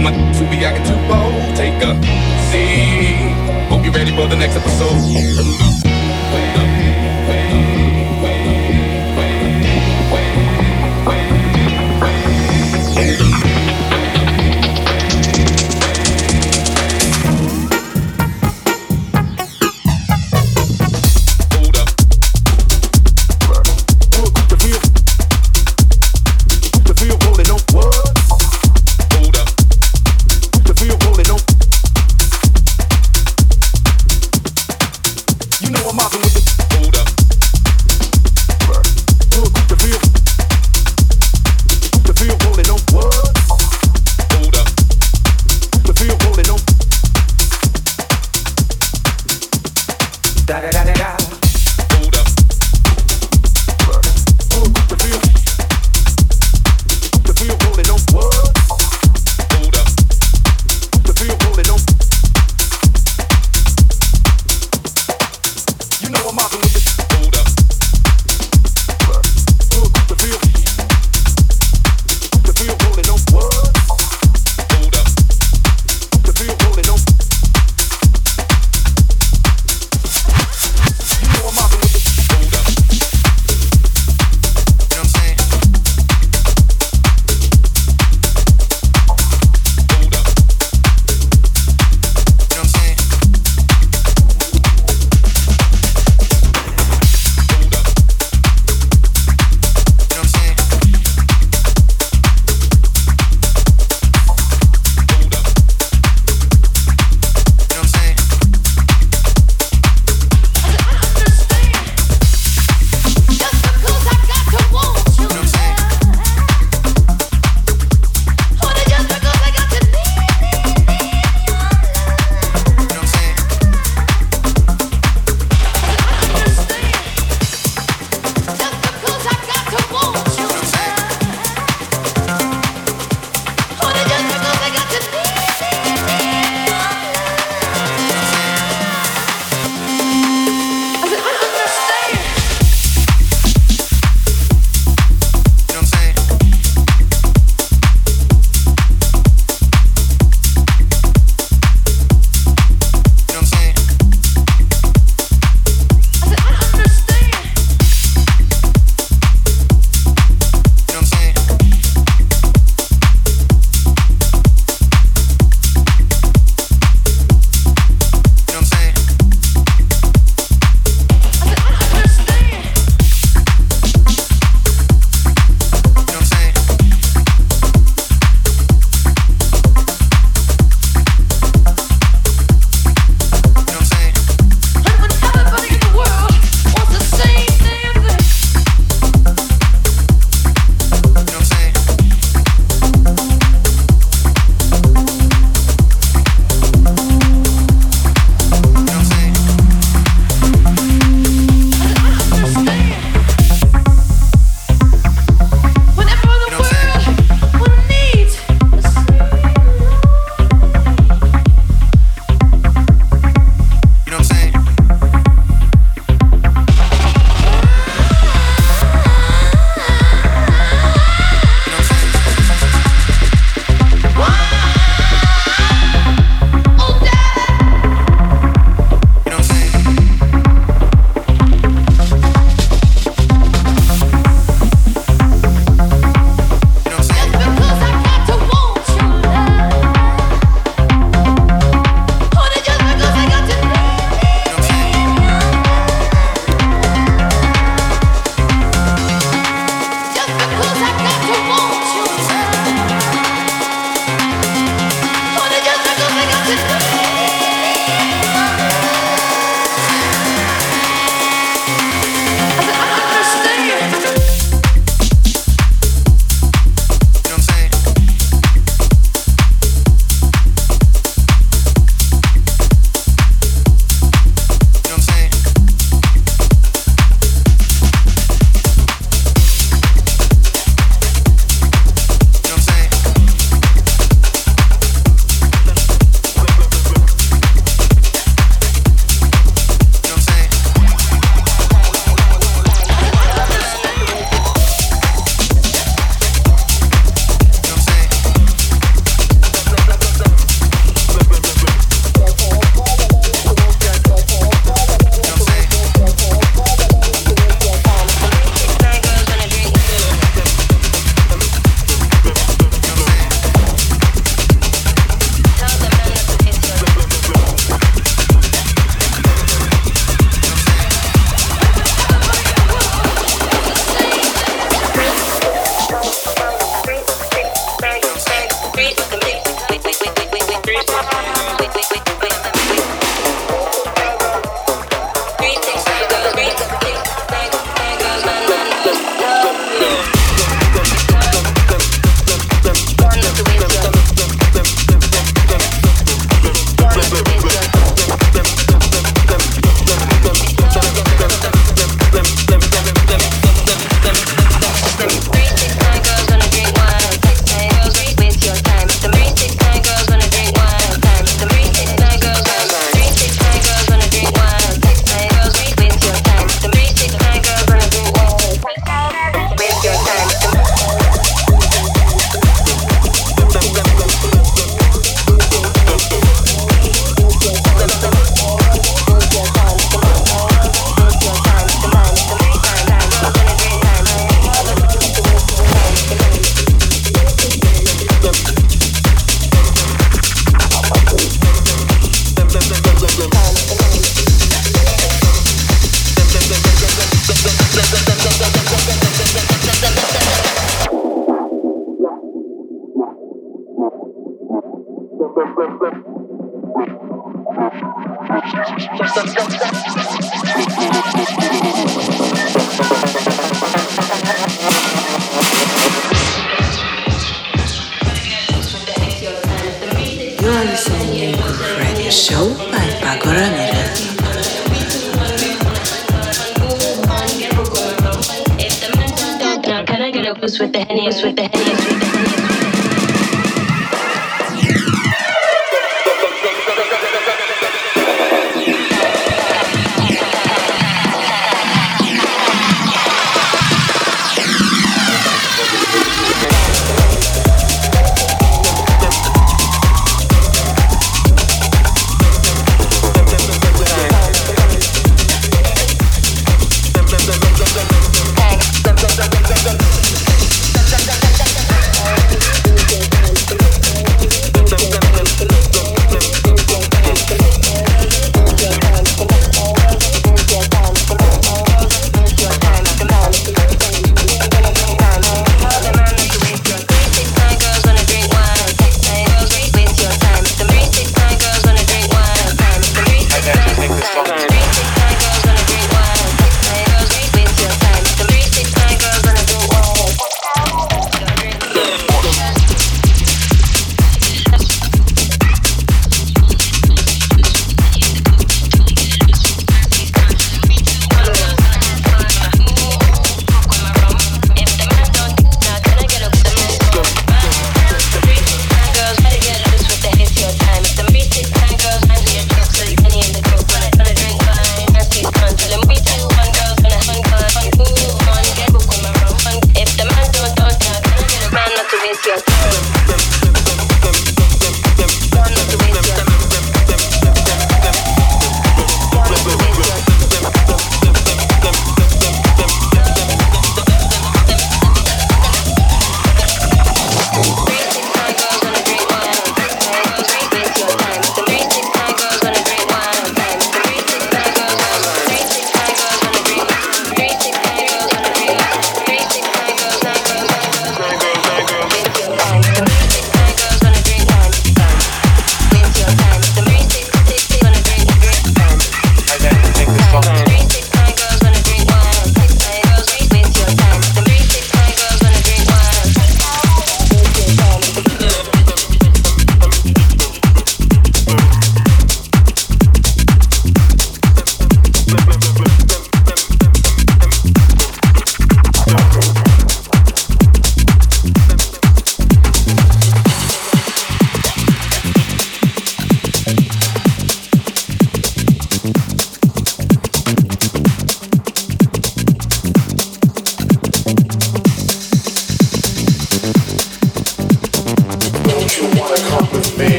Told my to be acting too bold. Take a seat. Hope you're ready for the next episode.